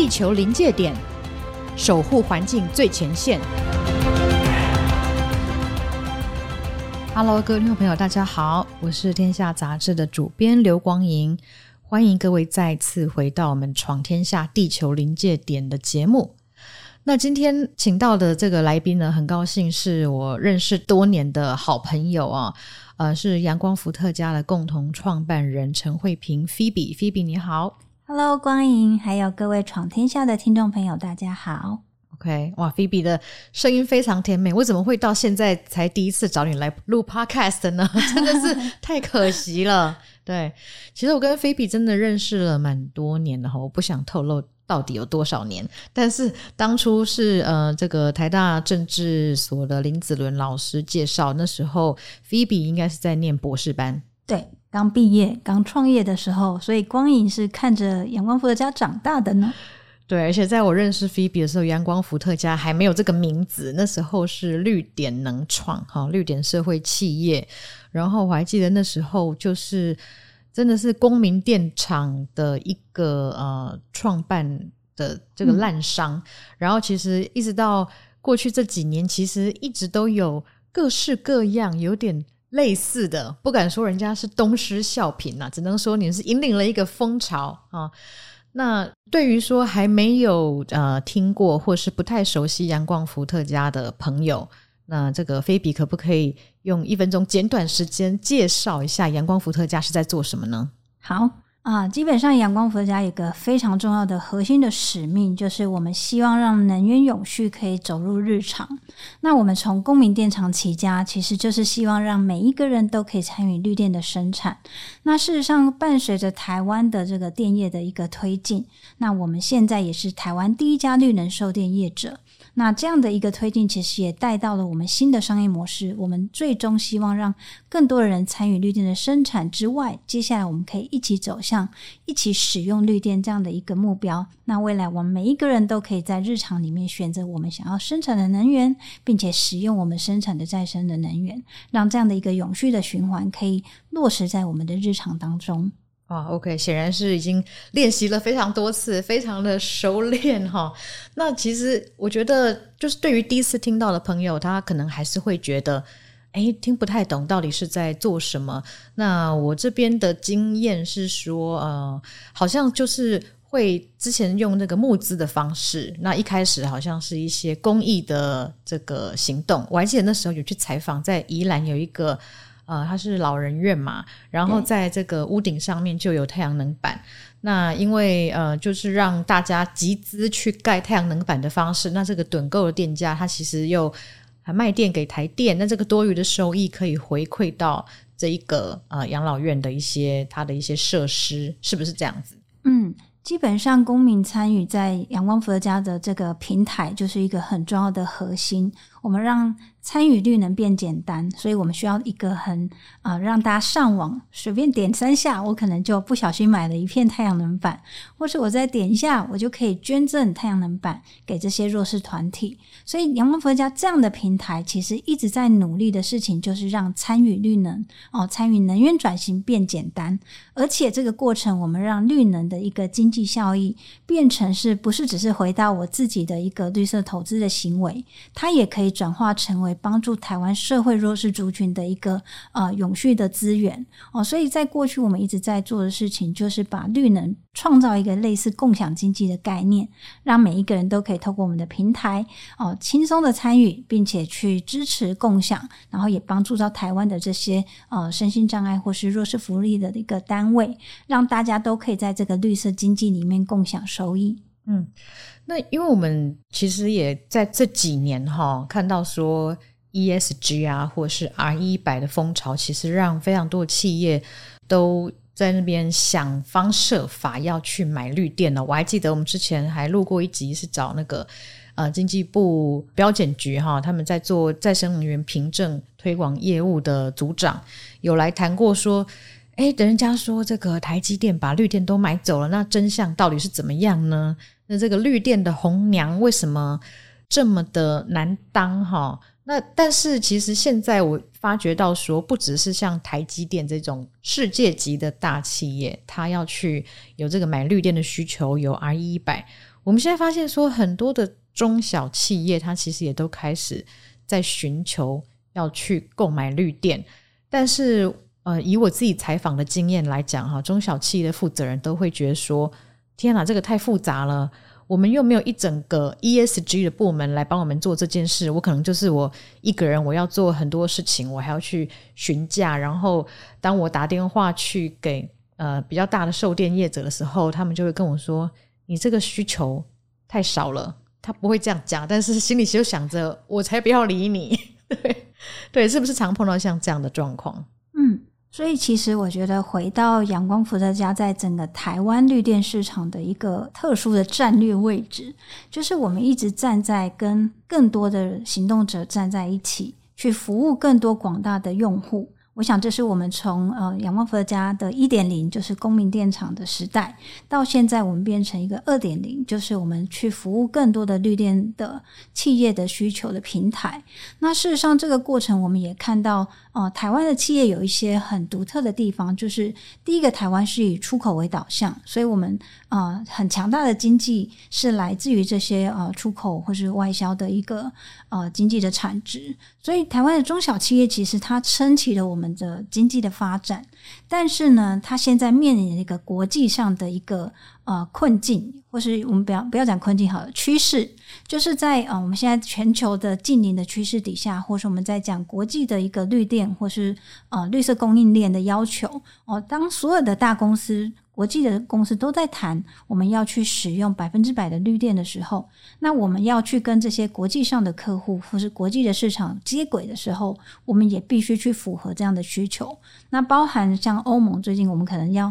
地球临界点，守护环境最前线。Hello，各位听众朋友，大家好，我是天下杂志的主编刘光莹，欢迎各位再次回到我们《闯天下地球临界点》的节目。那今天请到的这个来宾呢，很高兴是我认识多年的好朋友啊，呃，是阳光伏特家的共同创办人陈慧萍，Phoebe，Phoebe，你好，Hello，光影，还有各位闯天下的听众朋友，大家好。OK，哇，Phoebe 的声音非常甜美，我怎么会到现在才第一次找你来录 Podcast 呢？真的是太可惜了。对，其实我跟 Phoebe 真的认识了蛮多年的哈，我不想透露。到底有多少年？但是当初是呃，这个台大政治所的林子伦老师介绍，那时候 Phoebe 应该是在念博士班，对，刚毕业、刚创业的时候，所以光影是看着阳光伏特加长大的呢。对，而且在我认识 Phoebe 的时候，阳光伏特加还没有这个名字，那时候是绿点能创哈，绿点社会企业。然后我还记得那时候就是。真的是公民电厂的一个呃创办的这个烂商，嗯、然后其实一直到过去这几年，其实一直都有各式各样有点类似的，不敢说人家是东施效颦呐，只能说你是引领了一个风潮啊。那对于说还没有呃听过或是不太熟悉阳光伏特加的朋友。那这个菲比可不可以用一分钟简短时间介绍一下阳光伏特加是在做什么呢？好啊，基本上阳光伏特家有个非常重要的核心的使命，就是我们希望让能源永续可以走入日常。那我们从公民电厂起家，其实就是希望让每一个人都可以参与绿电的生产。那事实上，伴随着台湾的这个电业的一个推进，那我们现在也是台湾第一家绿能售电业者。那这样的一个推进，其实也带到了我们新的商业模式。我们最终希望让更多的人参与绿电的生产之外，接下来我们可以一起走向一起使用绿电这样的一个目标。那未来我们每一个人都可以在日常里面选择我们想要生产的能源，并且使用我们生产的再生的能源，让这样的一个永续的循环可以落实在我们的日常当中。啊，OK，显然是已经练习了非常多次，非常的熟练哈。那其实我觉得，就是对于第一次听到的朋友，他可能还是会觉得，诶，听不太懂到底是在做什么。那我这边的经验是说，呃，好像就是会之前用那个募资的方式，那一开始好像是一些公益的这个行动。我还记得那时候有去采访，在宜兰有一个。呃，它是老人院嘛，然后在这个屋顶上面就有太阳能板。那因为呃，就是让大家集资去盖太阳能板的方式，那这个趸购的店家，它其实又还卖电给台电，那这个多余的收益可以回馈到这一个呃养老院的一些它的一些设施，是不是这样子？嗯，基本上公民参与在阳光伏特家的这个平台，就是一个很重要的核心。我们让参与绿能变简单，所以我们需要一个很啊、让大家上网随便点三下，我可能就不小心买了一片太阳能板，或是我再点一下，我就可以捐赠太阳能板给这些弱势团体。所以阳光佛家这样的平台，其实一直在努力的事情，就是让参与绿能哦，参与能源转型变简单，而且这个过程，我们让绿能的一个经济效益变成是不是只是回到我自己的一个绿色投资的行为，它也可以。转化成为帮助台湾社会弱势族群的一个呃永续的资源哦，所以在过去我们一直在做的事情，就是把绿能创造一个类似共享经济的概念，让每一个人都可以透过我们的平台哦轻松的参与，并且去支持共享，然后也帮助到台湾的这些呃身心障碍或是弱势福利的一个单位，让大家都可以在这个绿色经济里面共享收益。嗯。那因为我们其实也在这几年哈看到说 ESG 啊，或是 RE100 的风潮，其实让非常多企业都在那边想方设法要去买绿电了。我还记得我们之前还录过一集，是找那个呃经济部标检局哈，他们在做再生能源凭证推广业务的组长有来谈过说，等人家说这个台积电把绿电都买走了，那真相到底是怎么样呢？那这个绿电的红娘为什么这么的难当哈？那但是其实现在我发觉到说，不只是像台积电这种世界级的大企业，它要去有这个买绿电的需求，有 RE100，我们现在发现说，很多的中小企业，它其实也都开始在寻求要去购买绿电，但是呃，以我自己采访的经验来讲，哈，中小企业的负责人都会觉得说，天哪，这个太复杂了。我们又没有一整个 ESG 的部门来帮我们做这件事，我可能就是我一个人，我要做很多事情，我还要去询价，然后当我打电话去给呃比较大的售电业者的时候，他们就会跟我说：“你这个需求太少了。”他不会这样讲，但是心里就想着：“我才不要理你。”对对，是不是常碰到像这样的状况？所以，其实我觉得回到阳光伏特加在整个台湾绿电市场的一个特殊的战略位置，就是我们一直站在跟更多的行动者站在一起，去服务更多广大的用户。我想，这是我们从呃阳光伏特加的一点零，就是公民电厂的时代，到现在我们变成一个二点零，就是我们去服务更多的绿电的企业的需求的平台。那事实上，这个过程我们也看到，呃，台湾的企业有一些很独特的地方，就是第一个，台湾是以出口为导向，所以我们呃很强大的经济是来自于这些呃出口或是外销的一个呃经济的产值。所以，台湾的中小企业其实它撑起了我们的经济的发展，但是呢，它现在面临一个国际上的一个呃困境，或是我们不要不要讲困境好了，趋势，就是在呃我们现在全球的近邻的趋势底下，或是我们在讲国际的一个绿电或是呃绿色供应链的要求哦、当所有的大公司。国际的公司都在谈，我们要去使用百分之百的绿电的时候，那我们要去跟这些国际上的客户或是国际的市场接轨的时候，我们也必须去符合这样的需求。那包含像欧盟，最近我们可能要。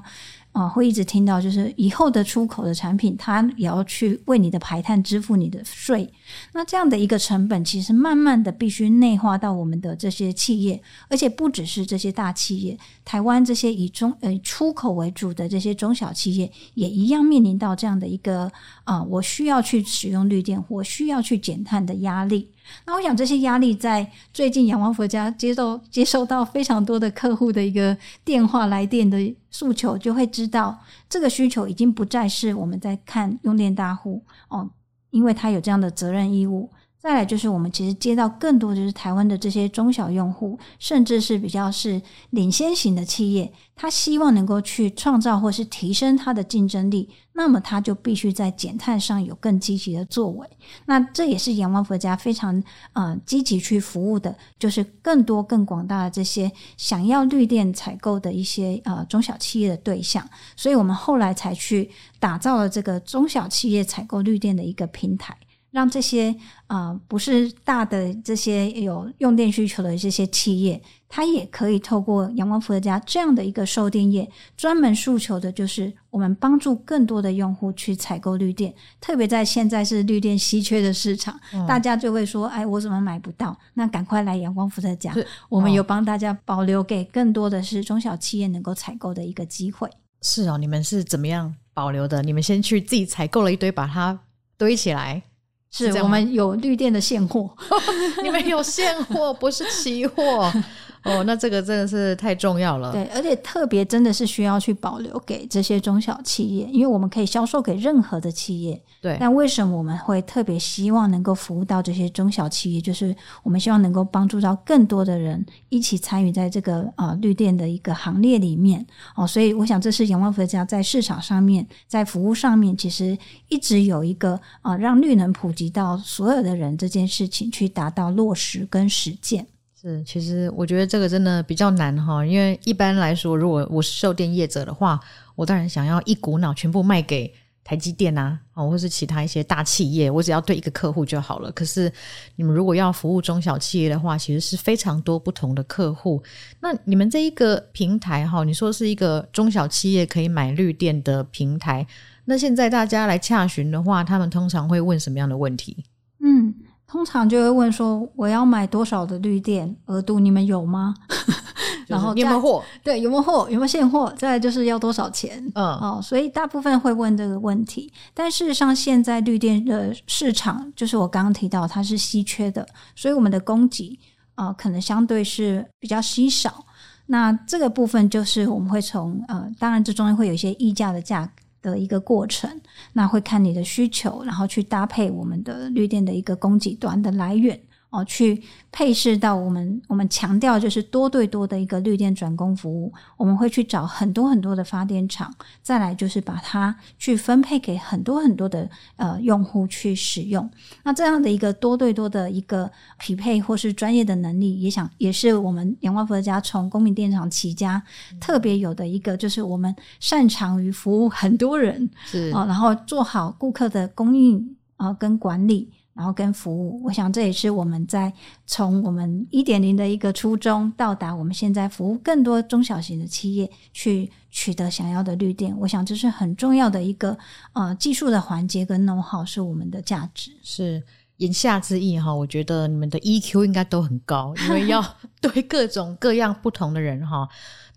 啊，会一直听到，就是以后的出口的产品，它也要去为你的排碳支付你的税。那这样的一个成本，其实慢慢的必须内化到我们的这些企业，而且不只是这些大企业，台湾这些以中呃出口为主的这些中小企业，也一样面临到这样的一个啊，我需要去使用绿电，我需要去减碳的压力。那我想这些压力在最近阳光伏特加接受接受到非常多的客户的一个电话来电的诉求，就会知道这个需求已经不再是我们在看用电大户哦，因为他有这样的责任义务。再来就是我们其实接到更多就是台湾的这些中小用户，甚至是比较是领先型的企业，他希望能够去创造或是提升它的竞争力，那么他就必须在减碳上有更积极的作为。那这也是阳光伏特加非常呃积极去服务的，就是更多更广大的这些想要绿电采购的一些呃中小企业的对象。所以我们后来才去打造了这个中小企业采购绿电的一个平台。让这些啊、呃、不是大的这些有用电需求的这些企业，它也可以透过阳光伏特加这样的一个售电业，专门诉求的就是我们帮助更多的用户去采购绿电。特别在现在是绿电稀缺的市场，嗯、大家就会说：“哎，我怎么买不到？”那赶快来阳光伏特加，我们有帮大家保留给更多的是中小企业能够采购的一个机会。是哦，你们是怎么样保留的？你们先去自己采购了一堆，把它堆起来。是，是我们有绿电的现货，你们有现货，不是期货。哦，那这个真的是太重要了。对，而且特别真的是需要去保留给这些中小企业，因为我们可以销售给任何的企业。对，那为什么我们会特别希望能够服务到这些中小企业？就是我们希望能够帮助到更多的人一起参与在这个啊、呃、绿电的一个行列里面。哦，所以我想这是阳光伏特加在市场上面，在服务上面，其实一直有一个啊、呃、让绿能普及到所有的人这件事情去达到落实跟实践。是，其实我觉得这个真的比较难哈，因为一般来说，如果我是售电业者的话，我当然想要一股脑全部卖给台积电啊，或是其他一些大企业，我只要对一个客户就好了。可是你们如果要服务中小企业的话，其实是非常多不同的客户。那你们这一个平台哈，你说是一个中小企业可以买绿电的平台，那现在大家来洽询的话，他们通常会问什么样的问题？嗯。通常就会问说，我要买多少的绿电额度？你们有吗？然后有没有货？对，有没有货？有没有现货？再来就是要多少钱？嗯，哦，所以大部分会问这个问题。但事实上，现在绿电的市场，就是我刚刚提到，它是稀缺的，所以我们的供给啊、呃，可能相对是比较稀少。那这个部分就是我们会从呃，当然这中间会有一些溢价的价的一个过程。那会看你的需求，然后去搭配我们的绿电的一个供给端的来源。哦，去配饰到我们我们强调就是多对多的一个绿电转供服务，我们会去找很多很多的发电厂，再来就是把它去分配给很多很多的呃用户去使用。那这样的一个多对多的一个匹配或是专业的能力，也想也是我们阳光伏特家从公民电厂起家特别有的一个，就是我们擅长于服务很多人，是哦，然后做好顾客的供应啊跟管理。然后跟服务，我想这也是我们在从我们一点零的一个初衷，到达我们现在服务更多中小型的企业去取得想要的绿电。我想这是很重要的一个呃技术的环节跟 know how 是我们的价值。是言下之意哈，我觉得你们的 EQ 应该都很高，因为要 对各种各样不同的人哈。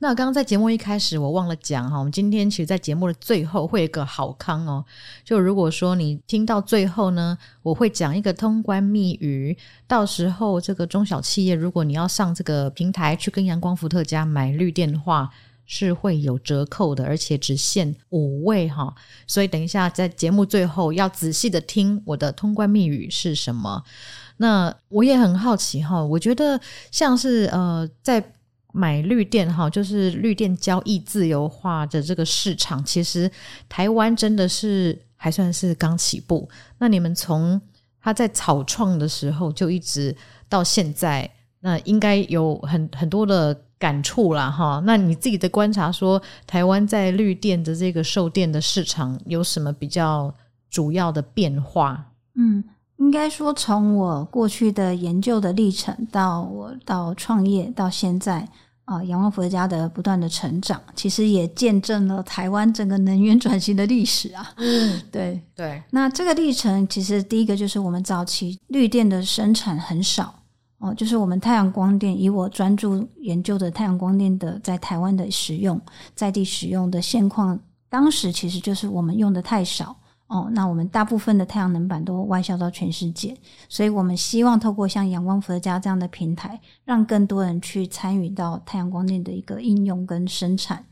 那刚刚在节目一开始我忘了讲哈，我们今天其实，在节目的最后会有一个好康哦。就如果说你听到最后呢，我会讲一个通关密语，到时候这个中小企业，如果你要上这个平台去跟阳光伏特家买绿电的话，是会有折扣的，而且只限五位哈。所以等一下在节目最后要仔细的听我的通关密语是什么。那我也很好奇哈，我觉得像是呃在。买绿电哈，就是绿电交易自由化的这个市场，其实台湾真的是还算是刚起步。那你们从它在草创的时候就一直到现在，那应该有很很多的感触啦哈。那你自己的观察说，台湾在绿电的这个售电的市场有什么比较主要的变化？嗯，应该说从我过去的研究的历程到我到创业到现在。啊，阳光伏特家的不断的成长，其实也见证了台湾整个能源转型的历史啊。嗯，对对。那这个历程，其实第一个就是我们早期绿电的生产很少哦，就是我们太阳光电，以我专注研究的太阳光电的在台湾的使用，在地使用的现况，当时其实就是我们用的太少。哦，那我们大部分的太阳能板都外销到全世界，所以我们希望透过像阳光伏特加这样的平台，让更多人去参与到太阳光电的一个应用跟生产。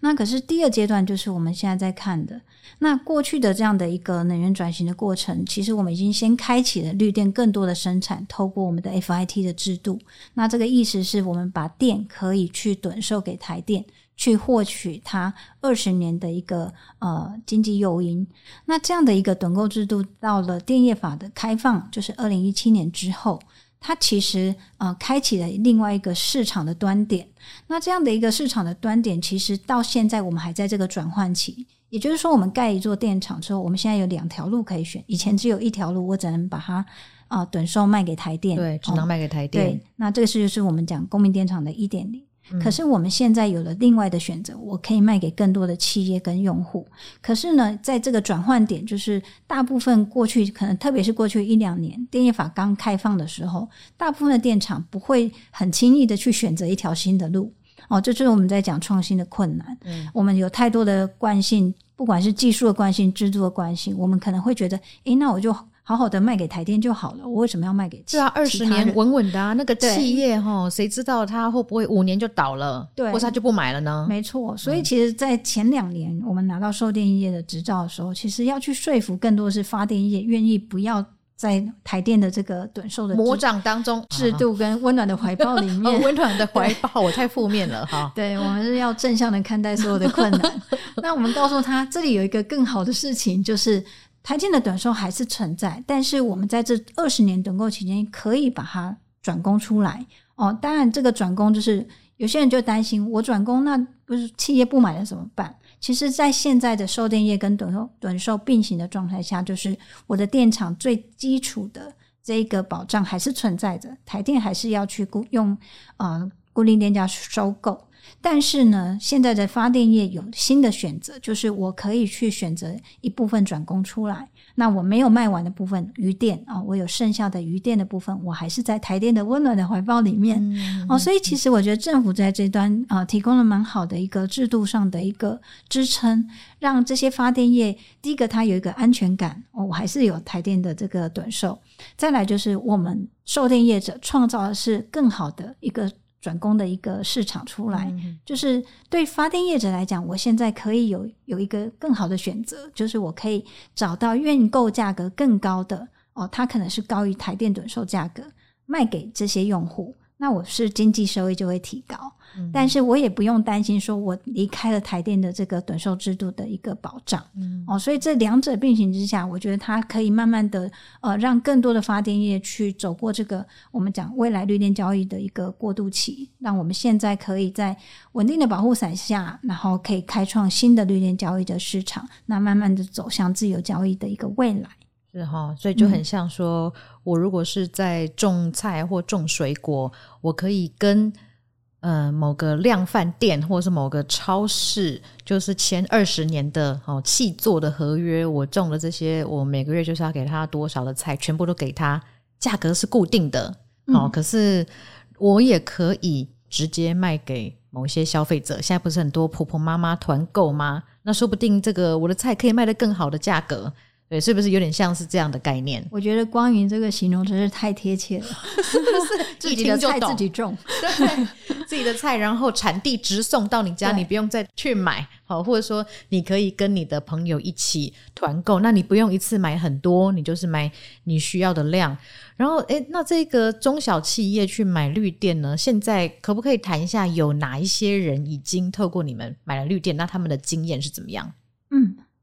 那可是第二阶段，就是我们现在在看的。那过去的这样的一个能源转型的过程，其实我们已经先开启了绿电更多的生产，透过我们的 FIT 的制度。那这个意思是我们把电可以去趸售给台电。去获取它二十年的一个呃经济诱因，那这样的一个趸购制度到了电业法的开放，就是二零一七年之后，它其实呃开启了另外一个市场的端点。那这样的一个市场的端点，其实到现在我们还在这个转换期，也就是说，我们盖一座电厂之后，我们现在有两条路可以选，以前只有一条路，我只能把它啊短售卖给台电，对，只能卖给台电。哦，对，那这个是就是我们讲公民电厂的一点零。可是我们现在有了另外的选择，我可以卖给更多的企业跟用户。可是呢，在这个转换点，就是大部分过去可能，特别是过去一两年电业法刚开放的时候，大部分的电厂不会很轻易的去选择一条新的路。哦，这就是我们在讲创新的困难。嗯，我们有太多的惯性，不管是技术的关系、制度的关系，我们可能会觉得，诶，那我就。好好的卖给台电就好了，我为什么要卖给？是啊，二十年稳稳的啊，那个企业哈，谁知道它会不会五年就倒了？对，或是他就不买了呢？没错，所以其实，在前两年我们拿到售电业的执照的时候，其实要去说服更多是发电业愿意不要在台电的这个短寿的魔掌当中制度跟温暖的怀抱里面，温暖的怀抱，我太负面了 哈。对，我们是要正向的看待所有的困难。那我们告诉他，这里有一个更好的事情，就是。台电的短寿还是存在，但是我们在这二十年等购期间，可以把它转工出来哦。当然，这个转工就是有些人就担心，我转工那不是企业不买了怎么办？其实，在现在的售电业跟短售短售并行的状态下，就是我的电厂最基础的这个保障还是存在着，台电还是要去雇用呃固定电价收购。但是呢，现在的发电业有新的选择，就是我可以去选择一部分转工出来。那我没有卖完的部分余电啊、哦，我有剩下的余电的部分，我还是在台电的温暖的怀抱里面、嗯、哦。所以其实我觉得政府在这端啊、呃，提供了蛮好的一个制度上的一个支撑，让这些发电业第一个它有一个安全感，哦，我还是有台电的这个短售。再来就是我们售电业者创造的是更好的一个。转工的一个市场出来。嗯、就是对发电业者来讲，我现在可以有有一个更好的选择，就是我可以找到愿购价格更高的哦，它可能是高于台电准售价格卖给这些用户。那我是经济收益就会提高，嗯、但是我也不用担心说我离开了台电的这个短售制度的一个保障，嗯、哦，所以这两者并行之下，我觉得它可以慢慢的呃让更多的发电业去走过这个我们讲未来绿电交易的一个过渡期，让我们现在可以在稳定的保护伞下，然后可以开创新的绿电交易的市场，那慢慢的走向自由交易的一个未来。是哈，所以就很像说，嗯、我如果是在种菜或种水果，我可以跟呃某个量贩店或者是某个超市，就是前二十年的哦契作的合约，我种了这些，我每个月就是要给他多少的菜，全部都给他，价格是固定的哦。嗯、可是我也可以直接卖给某些消费者，现在不是很多婆婆妈妈团购吗？那说不定这个我的菜可以卖得更好的价格。对，是不是有点像是这样的概念？我觉得光云这个形容真是太贴切了 是不是？自己的菜自己种，对，自己的菜，然后产地直送到你家，你不用再去买，好，或者说你可以跟你的朋友一起团购，那你不用一次买很多，你就是买你需要的量。然后，诶，那这个中小企业去买绿电呢？现在可不可以谈一下，有哪一些人已经透过你们买了绿电？那他们的经验是怎么样？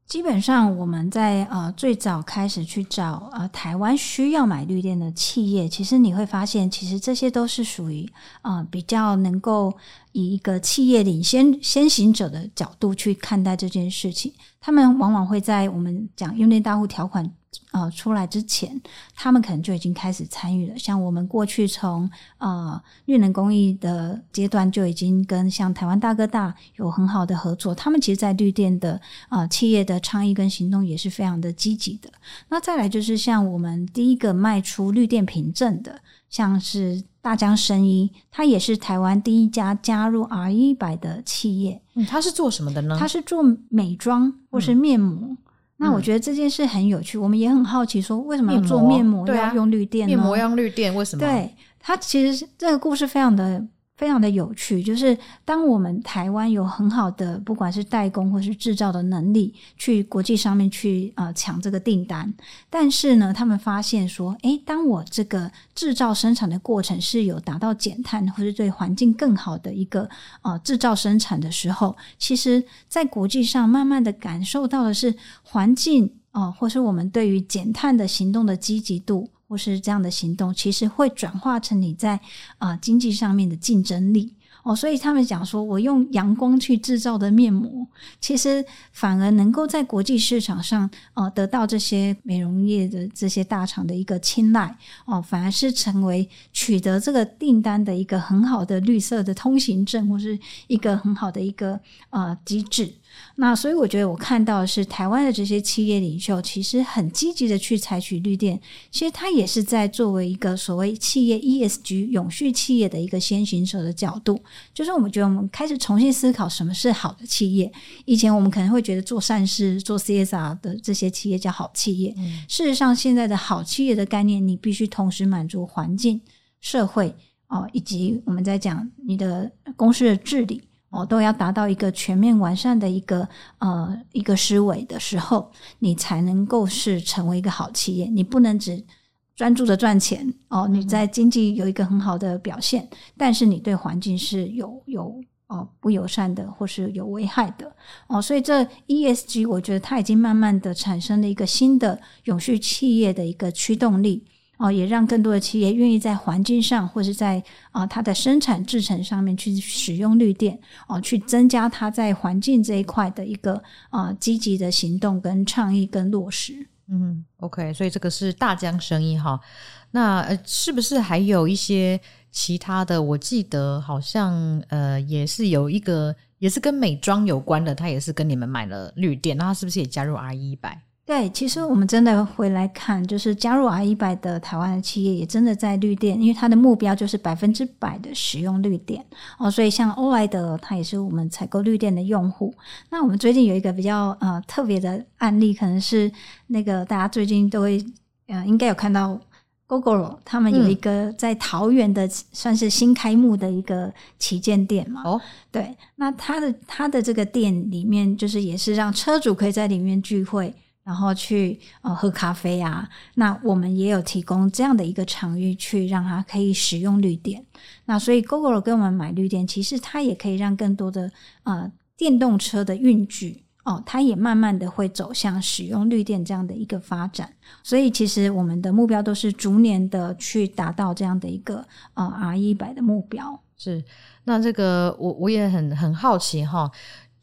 基本上我们在呃最早开始去找呃台湾需要买绿电的企业，其实你会发现，其实这些都是属于呃比较能够以一个企业领先先行者的角度去看待这件事情。他们往往会在我们讲用电大户条款。呃，出来之前，他们可能就已经开始参与了。像我们过去从呃绿能公益的阶段就已经跟像台湾大哥大有很好的合作。他们其实，在绿电的呃企业的倡议跟行动也是非常的积极的。那再来就是像我们第一个卖出绿电凭证的，像是大江生医，它也是台湾第一家加入 RE100 的企业。嗯，它是做什么的呢？它是做美妆或是面膜。嗯那我觉得这件事很有趣，嗯、我们也很好奇，说为什么要做面膜要用绿电呢？面膜要用绿电，为什么？对，它其实这个故事非常的。非常的有趣，就是当我们台湾有很好的不管是代工或是制造的能力，去国际上面去呃抢这个订单，但是呢，他们发现说，诶，当我这个制造生产的过程是有达到减碳或是对环境更好的一个呃制造生产的时候，其实在国际上慢慢的感受到的是环境哦、或是我们对于减碳的行动的积极度。或是这样的行动，其实会转化成你在啊、经济上面的竞争力哦。所以他们讲说，我用阳光去制造的面膜，其实反而能够在国际市场上呃得到这些美容业的这些大厂的一个青睐哦，反而是成为取得这个订单的一个很好的绿色的通行证，或是一个很好的一个呃机制。那所以我觉得我看到的是台湾的这些企业领袖，其实很积极的去采取绿电，其实他也是在作为一个所谓企业 ESG 永续企业的一个先行者的角度，就是我们觉得我们开始重新思考什么是好的企业。以前我们可能会觉得做善事、做 CSR 的这些企业叫好企业，嗯、事实上现在的好企业的概念，你必须同时满足环境、社会哦，以及我们在讲你的公司的治理。哦，都要达到一个全面完善的一个呃一个思维的时候，你才能够是成为一个好企业。你不能只专注的赚钱哦，你在经济有一个很好的表现，但是你对环境是有有哦不友善的或是有危害的哦。所以这 ESG 我觉得它已经慢慢的产生了一个新的永续企业的一个驱动力。哦，也让更多的企业愿意在环境上，或是在啊、它的生产制程上面去使用绿电，哦、去增加它在环境这一块的一个啊、积极的行动跟倡议跟落实。嗯，OK，所以这个是大江生意哈。那呃，是不是还有一些其他的？我记得好像呃，也是有一个也是跟美妆有关的，他也是跟你们买了绿电，那他是不是也加入 RE100？对，其实我们真的回来看，就是加入 RE100 的台湾的企业，也真的在绿电，因为它的目标就是百分之百的使用绿电哦。所以像欧莱德，它也是我们采购绿电的用户。那我们最近有一个比较呃特别的案例，可能是那个大家最近都会呃应该有看到 Gogoro 他们有一个在桃园的算是新开幕的一个旗舰店嘛？哦，对，那他的他的这个店里面就是也是让车主可以在里面聚会，然后去呃喝咖啡啊。那我们也有提供这样的一个场域去让他可以使用绿电。那所以 Google 跟我们买绿电，其实它也可以让更多的呃电动车的运具。哦，它也慢慢的会走向使用绿电这样的一个发展，所以其实我们的目标都是逐年的去达到这样的一个呃 RE100 的目标。是，那这个我我也很很好奇哈，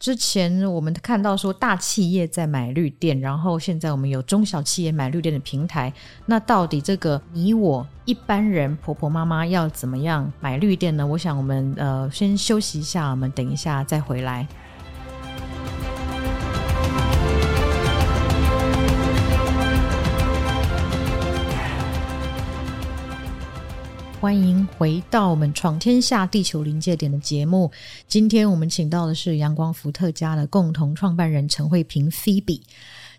之前我们看到说大企业在买绿电，然后现在我们有中小企业买绿电的平台，那到底这个你我一般人婆婆妈妈要怎么样买绿电呢？我想我们呃先休息一下，我们等一下再回来。欢迎回到我们《闯天下地球临界点》的节目。今天我们请到的是阳光伏特加的共同创办人陈慧平 Phoebe。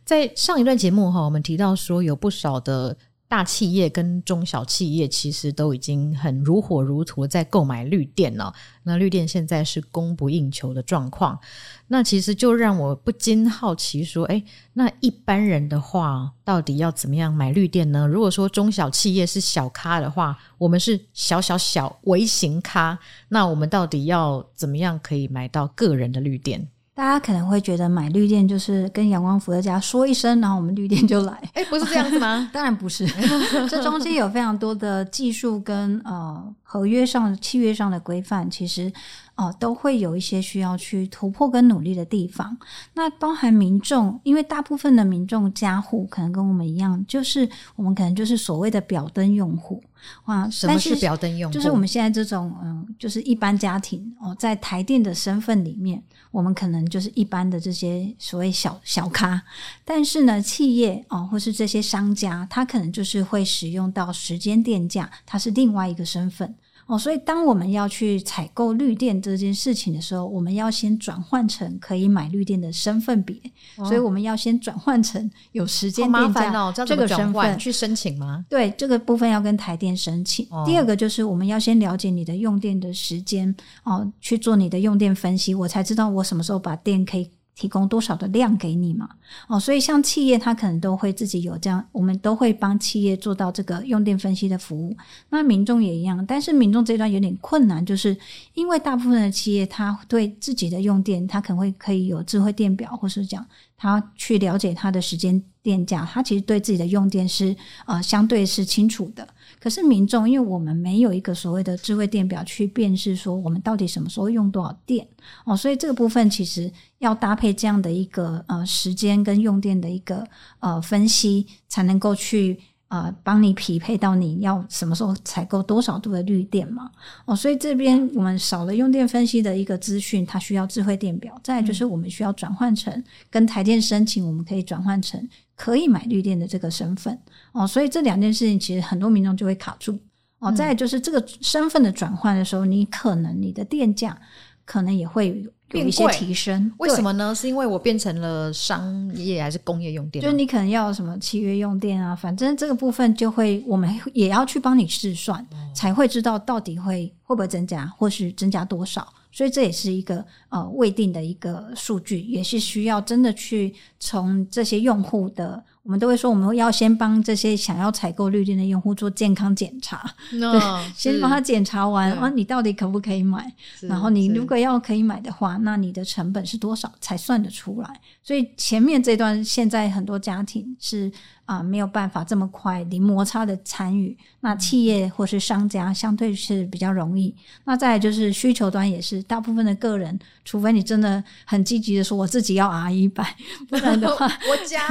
在上一段节目哈，我们提到说有不少的。大企业跟中小企业其实都已经很如火如荼在购买绿电了。那绿电现在是供不应求的状况，那其实就让我不禁好奇说：诶，那一般人的话，到底要怎么样买绿电呢？如果说中小企业是小咖的话，我们是小小小微型咖，那我们到底要怎么样可以买到个人的绿电？大家可能会觉得买绿电就是跟阳光伏特家说一声，然后我们绿电就来。哎，不是这样子吗？当然不是，这中间有非常多的技术跟呃合约上、契约上的规范，其实哦、呃、都会有一些需要去突破跟努力的地方。那包含民众，因为大部分的民众家户可能跟我们一样，就是我们可能就是所谓的表灯用户。哇，什么是表灯用户？就是我们现在这种嗯，就是一般家庭哦，在台电的身份里面，我们可能就是一般的这些所谓小小咖，但是呢，企业哦，或是这些商家，他可能就是会使用到时间电价，它是另外一个身份。哦，所以当我们要去采购绿电这件事情的时候，我们要先转换成可以买绿电的身份别，哦、所以我们要先转换成有时间电价这个身份去申请吗？对，这个部分要跟台电申请。哦、第二个就是我们要先了解你的用电的时间哦，去做你的用电分析，我才知道我什么时候把电可以。提供多少的量给你嘛？哦，所以像企业，它可能都会自己有这样，我们都会帮企业做到这个用电分析的服务。那民众也一样，但是民众这一段有点困难，就是因为大部分的企业，他对自己的用电，他可能会可以有智慧电表，或是讲他去了解他的时间电价，他其实对自己的用电是呃相对是清楚的。可是民众，因为我们没有一个所谓的智慧电表去辨识说我们到底什么时候用多少电哦，所以这个部分其实要搭配这样的一个呃时间跟用电的一个呃分析，才能够去呃帮你匹配到你要什么时候采购多少度的绿电嘛哦，所以这边我们少了用电分析的一个资讯，它需要智慧电表，再来就是我们需要转换成跟台电申请，我们可以转换成。可以买绿电的这个身份哦，所以这两件事情其实很多民众就会卡住哦。再就是这个身份的转换的时候，你可能你的电价可能也会有一些提升。为什么呢？是因为我变成了商业还是工业用电？就是你可能要什么契约用电啊，反正这个部分就会我们也要去帮你试算，才会知道到底会会不会增加，或是增加多少。所以这也是一个呃未定的一个数据，也是需要真的去从这些用户的，我们都会说我们要先帮这些想要采购绿电的用户做健康检查对，先帮他检查完啊，你到底可不可以买？然后你如果要可以买的话，那你的成本是多少才算得出来？所以前面这段现在很多家庭是。啊，没有办法这么快零摩擦的参与。那企业或是商家相对是比较容易。那再来就是需求端也是，大部分的个人，除非你真的很积极的说我自己要 RE100，不然的话，我家，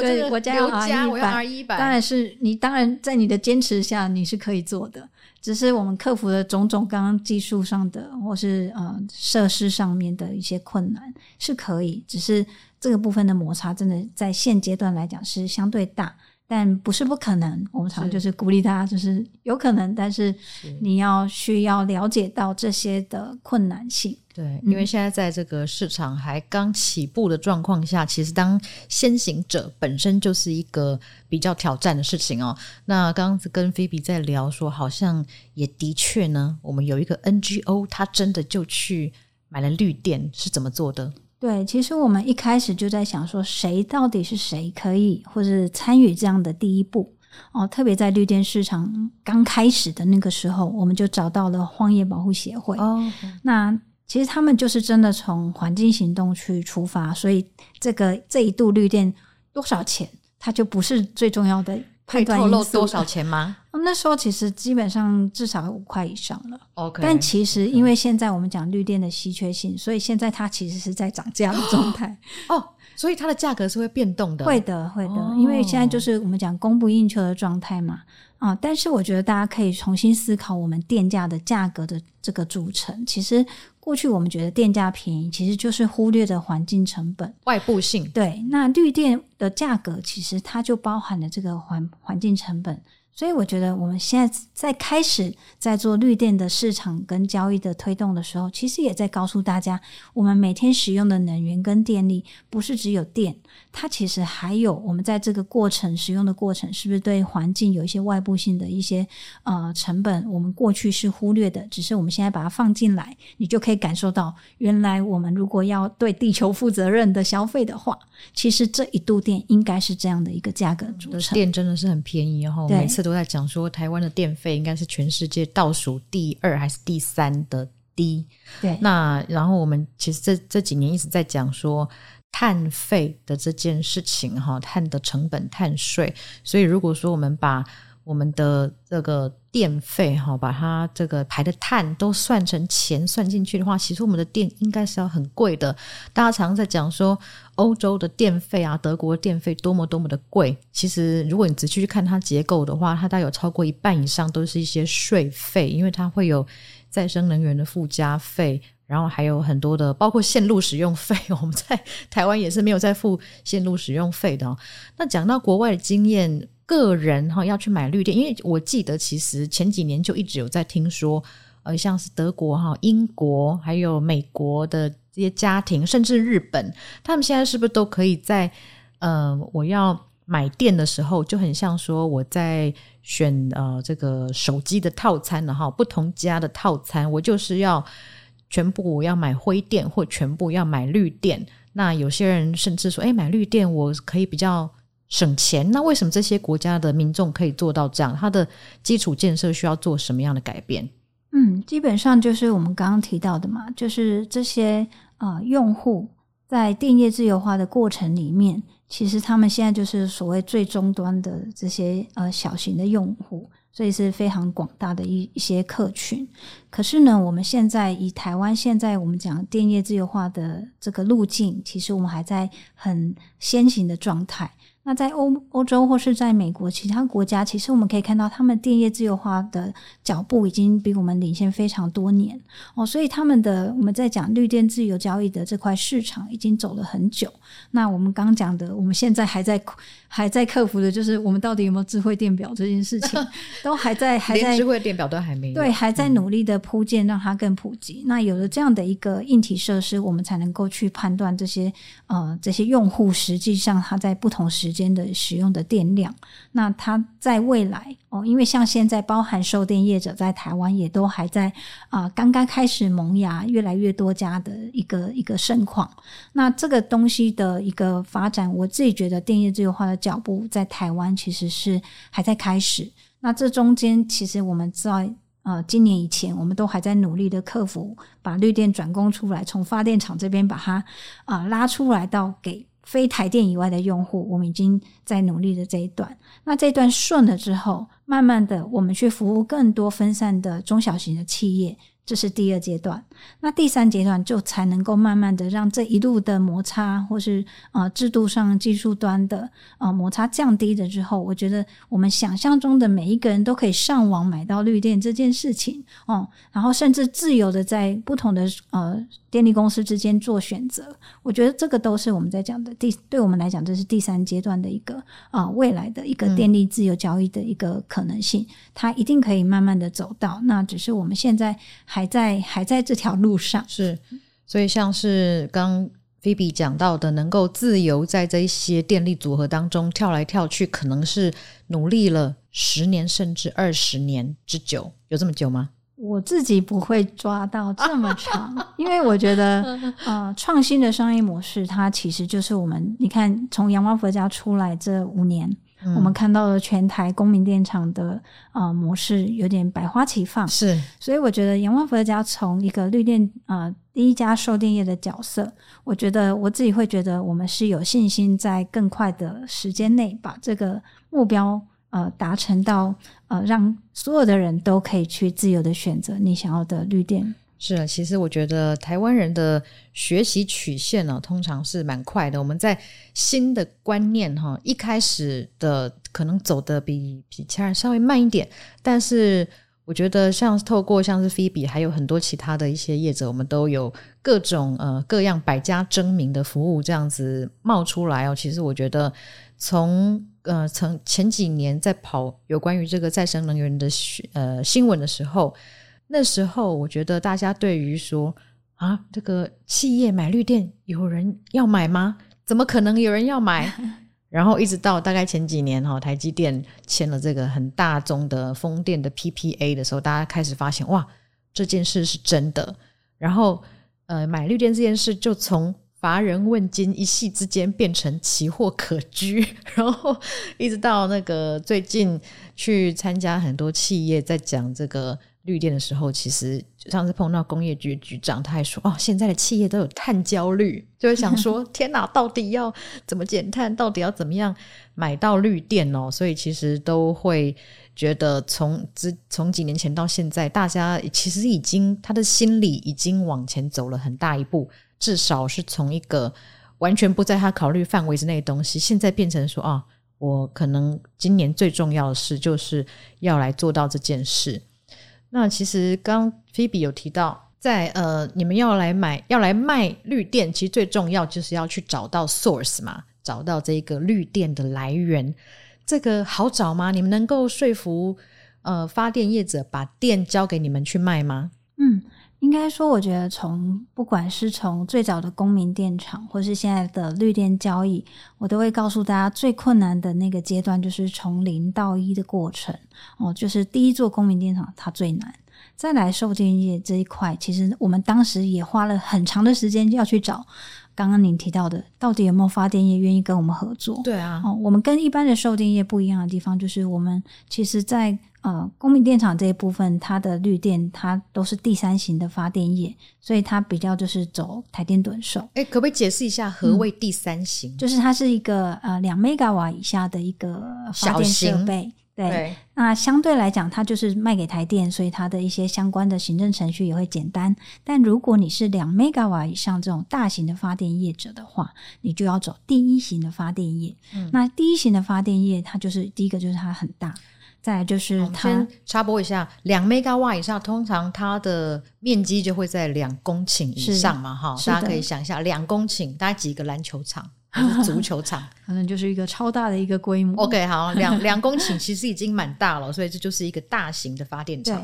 对，我家要 RE100，当然是你，当然在你的坚持下你是可以做的。只是我们克服了种种刚刚技术上的或是呃设施上面的一些困难是可以，只是。这个部分的摩擦真的在现阶段来讲是相对大，但不是不可能。我们常常就是鼓励大家，就是有可能，但是你要需要了解到这些的困难性。对，因为现在在这个市场还刚起步的状况下，其实当先行者本身就是一个比较挑战的事情哦。那刚刚跟菲比在聊说，好像也的确呢，我们有一个 NGO，他真的就去买了绿电，是怎么做的？对，其实我们一开始就在想说，谁到底是谁可以或者参与这样的第一步哦？特别在绿电市场刚开始的那个时候，我们就找到了荒野保护协会哦。那其实他们就是真的从环境行动去出发，所以这个这一度绿电多少钱，它就不是最重要的判断露多少钱吗？那时候其实基本上至少五块以上了。OK，但其实因为现在我们讲绿电的稀缺性，所以现在它其实是在涨价的 状态。哦，所以它的价格是会变动的。会的，会的，哦，因为现在就是我们讲供不应求的状态嘛。啊，但是我觉得大家可以重新思考我们电价的价格的这个组成。其实过去我们觉得电价便宜，其实就是忽略的环境成本、外部性。对，那绿电的价格其实它就包含了这个环环境成本。所以我觉得我们现在在开始在做绿电的市场跟交易的推动的时候，其实也在告诉大家，我们每天使用的能源跟电力不是只有电，它其实还有我们在这个过程使用的过程，是不是对环境有一些外部性的一些呃成本，我们过去是忽略的，只是我们现在把它放进来，你就可以感受到，原来我们如果要对地球负责任的消费的话，其实这一度电应该是这样的一个价格组成。电真的是很便宜哦，每次。都在讲说，台湾的电费应该是全世界倒数第二还是第三的低。对，那然后我们其实这这几年一直在讲说碳费的这件事情，哈，碳的成本、碳税。所以如果说我们把我们的这个电费哈，把它这个排的碳都算成钱算进去的话，其实我们的电应该是要很贵的。大家常常在讲说欧洲的电费啊，德国的电费多么多么的贵。其实如果你仔细去看它结构的话，它大概有超过一半以上都是一些税费，因为它会有再生能源的附加费，然后还有很多的包括线路使用费。我们在台湾也是没有在付线路使用费的。那讲到国外的经验。个人哈要去买绿电，因为我记得其实前几年就一直有在听说，呃，像是德国哈、英国还有美国的这些家庭，甚至日本，他们现在是不是都可以在呃，我要买电的时候，就很像说我在选呃这个手机的套餐了哈，不同家的套餐，我就是要全部我要买灰电或全部要买绿电。那有些人甚至说，哎，买绿电我可以比较。省钱，那为什么这些国家的民众可以做到这样？它的基础建设需要做什么样的改变？嗯，基本上就是我们刚刚提到的嘛，就是这些呃用户在电业自由化的过程里面，其实他们现在就是所谓最终端的这些呃小型的用户，所以是非常广大的一一些客群。可是呢，我们现在以台湾现在我们讲电业自由化的这个路径，其实我们还在很先行的状态。那在欧欧洲或是在美国其他国家，其实我们可以看到，他们电业自由化的脚步已经比我们领先非常多年哦，所以他们的我们在讲绿电自由交易的这块市场已经走了很久。那我们刚讲的，我们现在还在还在克服的，就是我们到底有没有智慧电表这件事情，都还在还在智慧电表都还没有对，还在努力的铺建，让它更普及。嗯、那有了这样的一个硬体设施，我们才能够去判断这些呃这些用户实际上他在不同时间的使用的电量，那它在未来哦，因为像现在包含售电业者在台湾也都还在啊，刚刚开始萌芽，越来越多家的一个一个盛况。那这个东西的一个发展，我自己觉得电业自由化的脚步在台湾其实是还在开始。那这中间其实我们在呃今年以前，我们都还在努力的克服，把绿电转供出来，从发电厂这边把它啊、拉出来到给。非台电以外的用户，我们已经在努力的这一段。那这一段顺了之后，慢慢的，我们去服务更多分散的中小型的企业，这是第二阶段，那第三阶段就才能够慢慢的让这一路的摩擦，或是呃制度上技术端的呃摩擦降低了之后，我觉得我们想象中的每一个人都可以上网买到绿电这件事情哦，然后甚至自由的在不同的呃电力公司之间做选择，我觉得这个都是我们在讲的第，对我们来讲这是第三阶段的一个啊、呃、未来的一个电力自由交易的一个可能性，嗯、它一定可以慢慢的走到，那只是我们现在。还在还在这条路上，是，所以像是刚菲比讲到的，能够自由在这一些电力组合当中跳来跳去，可能是努力了十年甚至二十年之久，有这么久吗？我自己不会抓到这么长，因为我觉得，呃，创新的商业模式，它其实就是我们，你看，从阳光佛家出来这五年。我们看到了全台公民电厂的呃模式有点百花齐放，是，所以我觉得阳光伏特加从一个绿电呃第一家售电业的角色，我觉得我自己会觉得我们是有信心在更快的时间内把这个目标呃达成到呃让所有的人都可以去自由的选择你想要的绿电。是啊，其实我觉得台湾人的学习曲线呢、啊，通常是蛮快的。我们在新的观念哈，一开始的可能走得比比其他人稍微慢一点，但是我觉得像透过像是 Phoebe，还有很多其他的一些业者，我们都有各种呃各样百家争鸣的服务这样子冒出来哦。其实我觉得从呃曾前几年在跑有关于这个再生能源的呃新闻的时候。那时候，我觉得大家对于说啊，这个企业买绿电，有人要买吗？怎么可能有人要买？然后一直到大概前几年哈，台积电签了这个很大宗的风电的 PPA 的时候，大家开始发现哇，这件事是真的。然后呃，买绿电这件事就从乏人问津一夕之间变成奇货可居，然后一直到那个最近去参加很多企业在讲这个。绿电的时候，其实上次碰到工业局局长，他还说：“哦，现在的企业都有碳焦虑，就会想说，天哪，到底要怎么减碳？到底要怎么样买到绿电哦？”所以其实都会觉得从，之 从几年前到现在，大家其实已经他的心里已经往前走了很大一步，至少是从一个完全不在他考虑范围之内的东西，现在变成说：“啊、我可能今年最重要的事就是要来做到这件事。”那其实刚菲比有提到，在呃，你们要来买、要来卖绿电，其实最重要就是要去找到 source 嘛，找到这个绿电的来源。这个好找吗？你们能够说服呃发电业者把电交给你们去卖吗？嗯。应该说，我觉得从不管是从最早的公民电厂，或是现在的绿电交易，我都会告诉大家，最困难的那个阶段就是从零到一的过程哦，就是第一座公民电厂它最难。再来售电业这一块，其实我们当时也花了很长的时间要去找。刚刚您提到的，到底有没有发电业愿意跟我们合作？对啊，哦，我们跟一般的售电业不一样的地方，就是我们其实在呃公民电厂这一部分，它的绿电它都是第三型的发电业，所以它比较就是走台电趸售。哎，可不可以解释一下何谓第三型？嗯，就是它是一个呃两 mega 瓦以下的一个发电设备。对，对，那相对来讲，它就是卖给台电，所以它的一些相关的行政程序也会简单。但如果你是两 mega 以上这种大型的发电业者的话，你就要走第一型的发电业。嗯，那第一型的发电业，它就是第一个就是它很大，再来就是它。先插播一下，两 mega 以上，通常它的面积就会在两公顷以上嘛，哈，大家可以想一下，两公顷大概几个篮球场。足球场，可能就是一个超大的一个规模。OK，好，两两公顷其实已经蛮大了，所以这就是一个大型的发电厂。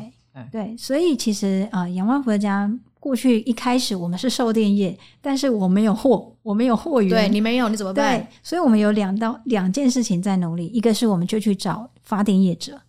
对，所以其实啊，阳光佛家过去一开始我们是售电业，但是我没有货，我没有货源。对，你没有，你怎么办？对，所以我们有两到两件事情在努力，一个是我们就去找发电业者。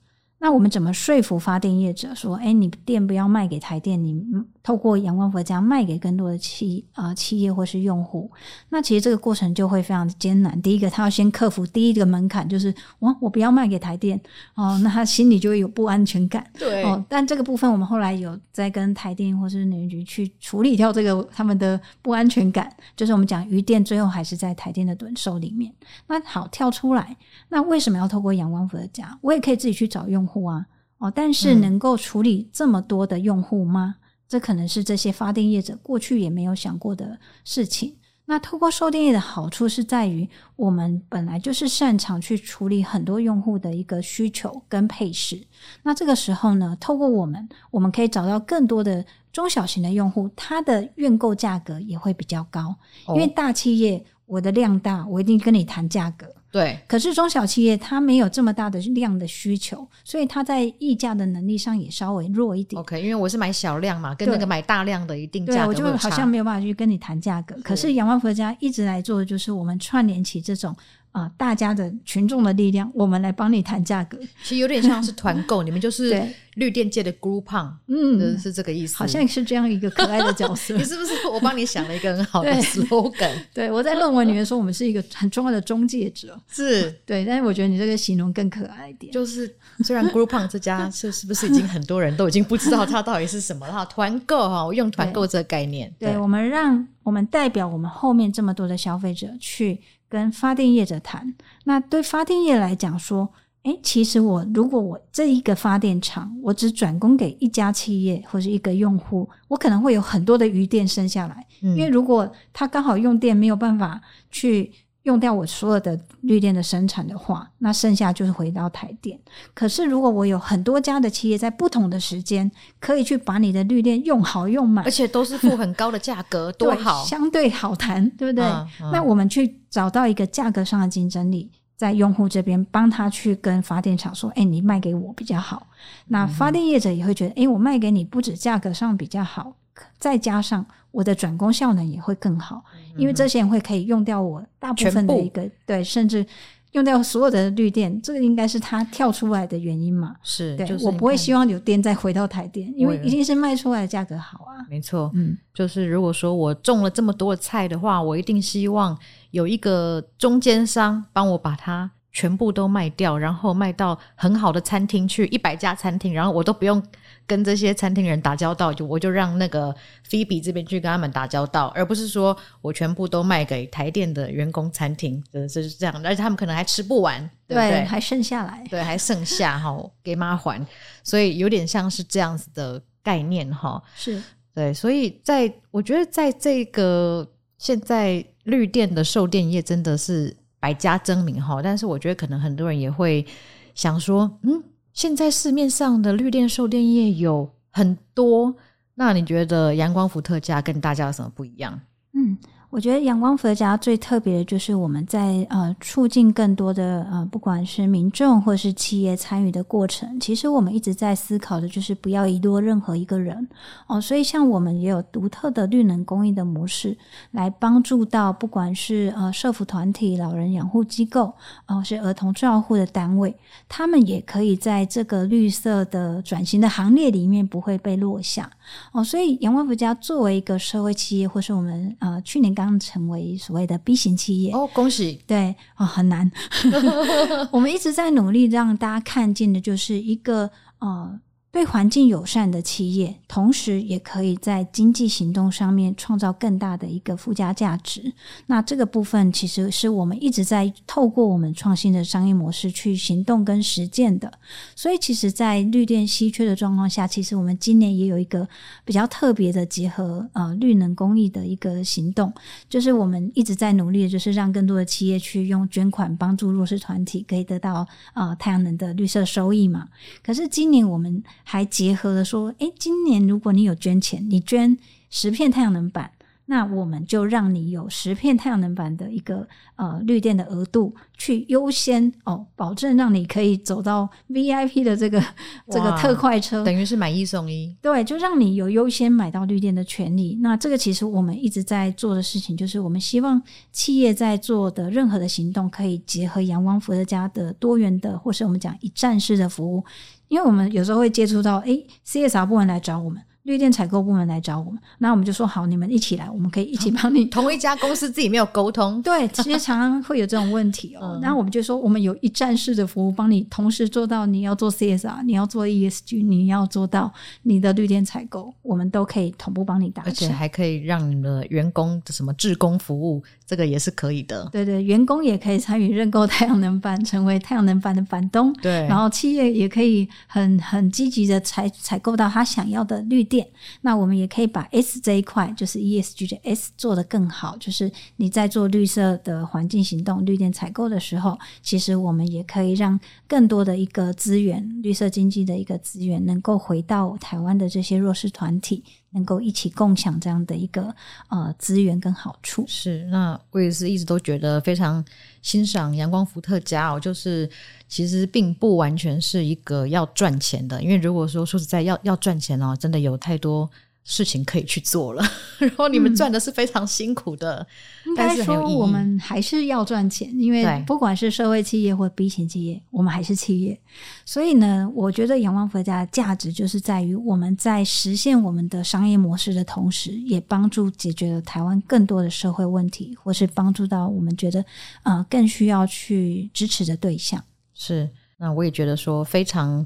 那我们怎么说服发电业者说，哎，你电不要卖给台电，你透过阳光佛家卖给更多的企啊、呃、企业或是用户？那其实这个过程就会非常的艰难。第一个，他要先克服第一个门槛，就是我我不要卖给台电哦，那他心里就会有不安全感。对哦，但这个部分我们后来有在跟台电或是能源局去处理掉这个他们的不安全感，就是我们讲余电最后还是在台电的趸售里面。那好，跳出来，那为什么要透过阳光佛家？我也可以自己去找用户。户啊，哦，但是能够处理这么多的用户吗？这可能是这些发电业者过去也没有想过的事情。那透过售电业的好处是在于，我们本来就是擅长去处理很多用户的一个需求跟配饰。那这个时候呢，透过我们，我们可以找到更多的中小型的用户，它的愿购价格也会比较高。因为大企业，我的量大，我一定跟你谈价格。对，可是中小企业它没有这么大的量的需求，所以它在议价的能力上也稍微弱一点。OK，因为我是买小量嘛，跟那个买大量的一定价格我就好像没有办法去跟你谈价格。可是阳光伏特家一直来做的就是我们串联起这种。啊、呃，大家的群众的力量，我们来帮你谈价格。其实有点像是团购，你们就 是绿电界的 Groupon，嗯，是这个意思。好像是这样一个可爱的角色。你是不是我帮你想了一个很好的 slogan？对，对我在论文里面说，我们是一个很重要的中介者。是对，但是我觉得你这个形容更可爱一点。就是虽然 Groupon 这家是是不是已经很多人都已经不知道它到底是什么了？哈，团购哈，我用团购这个概念。对，对我们让我们代表我们后面这么多的消费者去。跟发电业者谈，那对发电业来讲说，诶，其实我如果我这一个发电厂，我只转供给一家企业或者一个用户，我可能会有很多的余电剩下来，嗯，因为如果他刚好用电没有办法去。用掉我所有的绿电的生产的话，那剩下就是回到台电。可是如果我有很多家的企业在不同的时间，可以去把你的绿电用好用满，而且都是付很高的价格，多好，相对好谈，对不对？嗯嗯、那我们去找到一个价格上的竞争力，在用户这边帮他去跟发电厂说：“哎，你卖给我比较好。”那发电业者也会觉得：“哎，我卖给你不止价格上比较好。”再加上我的转供效能也会更好，因为这些人会可以用掉我大部分的一个对，甚至用掉所有的绿电，这个应该是他跳出来的原因嘛？是，对，就是我不会希望有电再回到台电，因为一定是卖出来的价格好啊。没错，嗯，就是如果说我种了这么多的菜的话，我一定希望有一个中间商帮我把它全部都卖掉，然后卖到很好的餐厅去，一百家餐厅，然后我都不用。跟这些餐厅人打交道，就我就让那个菲比这边去跟他们打交道，而不是说我全部都卖给台电的员工餐厅，就是这样，而且他们可能还吃不完，对？对，还剩下来，对，还剩下哈，给妈还，所以有点像是这样子的概念哈，是对，所以在我觉得在这个现在绿电的售电业真的是百家争鸣哈，但是我觉得可能很多人也会想说，嗯。现在市面上的绿电售电业有很多，那你觉得阳光伏特加跟大家有什么不一样？我觉得阳光伏特家最特别的就是我们在呃促进更多的呃不管是民众或是企业参与的过程，其实我们一直在思考的就是不要遗落任何一个人。哦，所以像我们也有独特的绿能公益的模式，来帮助到不管是呃社福团体、老人养护机构，哦是儿童照护的单位，他们也可以在这个绿色的转型的行列里面不会被落下。哦，所以阳光福家作为一个社会企业，或是我们呃去年刚刚成为所谓的 B 型企业哦，恭喜！对啊、哦，很难。我们一直在努力，让大家看见的就是一个呃。对环境友善的企业，同时也可以在经济行动上面创造更大的一个附加价值。那这个部分其实是我们一直在透过我们创新的商业模式去行动跟实践的。所以，其实，在绿电稀缺的状况下，其实我们今年也有一个比较特别的结合呃绿能公益的一个行动，就是我们一直在努力，就是让更多的企业去用捐款帮助弱势团体，可以得到呃太阳能的绿色收益嘛。可是今年我们还结合了说，诶，今年如果你有捐钱，你捐十片太阳能板，那我们就让你有十片太阳能板的一个呃绿电的额度，去优先哦，保证让你可以走到 VIP 的这个这个特快车，等于是买一送一，对，就让你有优先买到绿电的权利。那这个其实我们一直在做的事情，就是我们希望企业在做的任何的行动，可以结合阳光伏特加的多元的，或是我们讲一站式的服务。因为我们有时候会接触到，哎，CSR 部门来找我们。绿电采购部门来找我们，那我们就说好，你们一起来，我们可以一起帮你。同一家公司自己没有沟通，对，其实常常会有这种问题哦。那、嗯、我们就说，我们有一站式的服务，帮你同时做到你要做 CSR，你要做 ESG，你要做到你的绿电采购，我们都可以同步帮你达成，而且还可以让你的员工的什么志工服务，这个也是可以的。对对，员工也可以参与认购太阳能板，成为太阳能板的板东。对，然后企业也可以很很积极的采采购到他想要的绿电。那我们也可以把 S 这一块，就是 ESG 的 S 做得更好，就是你在做绿色的环境行动、绿电采购的时候，其实我们也可以让更多的一个资源，绿色经济的一个资源，能够回到台湾的这些弱势团体。能够一起共享这样的一个呃资源跟好处。是，那我也是一直都觉得非常欣赏阳光伏特加哦，就是其实并不完全是一个要赚钱的，因为如果说说实在要要赚钱哦，真的有太多。事情可以去做了，然后你们赚的是非常辛苦的，应该说我们还是要赚钱，因为不管是社会企业或 B 型企业，我们还是企业。所以呢，我觉得阳光佛家的价值就是在于我们在实现我们的商业模式的同时，也帮助解决了台湾更多的社会问题，或是帮助到我们觉得呃更需要去支持的对象。是，那我也觉得说非常。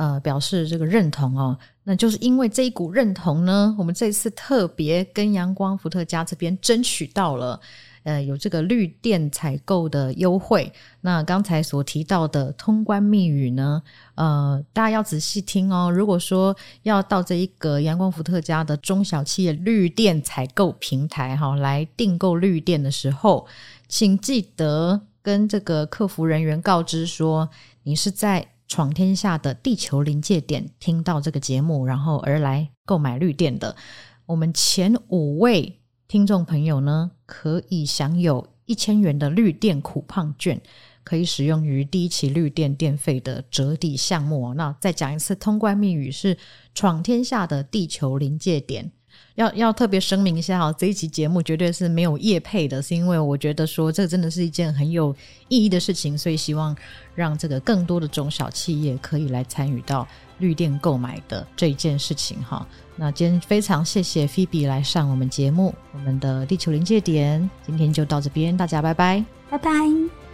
呃，表示这个认同哦，那就是因为这一股认同呢，我们这次特别跟阳光伏特加这边争取到了，呃，有这个绿电采购的优惠。那刚才所提到的通关密语呢，呃，大家要仔细听哦。如果说要到这一个阳光伏特加的中小企业绿电采购平台哈，来订购绿电的时候，请记得跟这个客服人员告知说，你是在。闯天下的地球临界点，听到这个节目，然后而来购买绿电的，我们前五位听众朋友呢，可以享有一千元的绿电苦胖券，可以使用于第一期绿电电费的折抵项目。那再讲一次，通关密语是闯天下的地球临界点。要要特别声明一下哈，这一期节目绝对是没有业配的，是因为我觉得说这真的是一件很有意义的事情，所以希望让这个更多的中小企业可以来参与到绿电购买的这一件事情哈。那今天非常谢谢菲比来上我们节目，我们的地球临界点今天就到这边，大家拜拜，拜拜。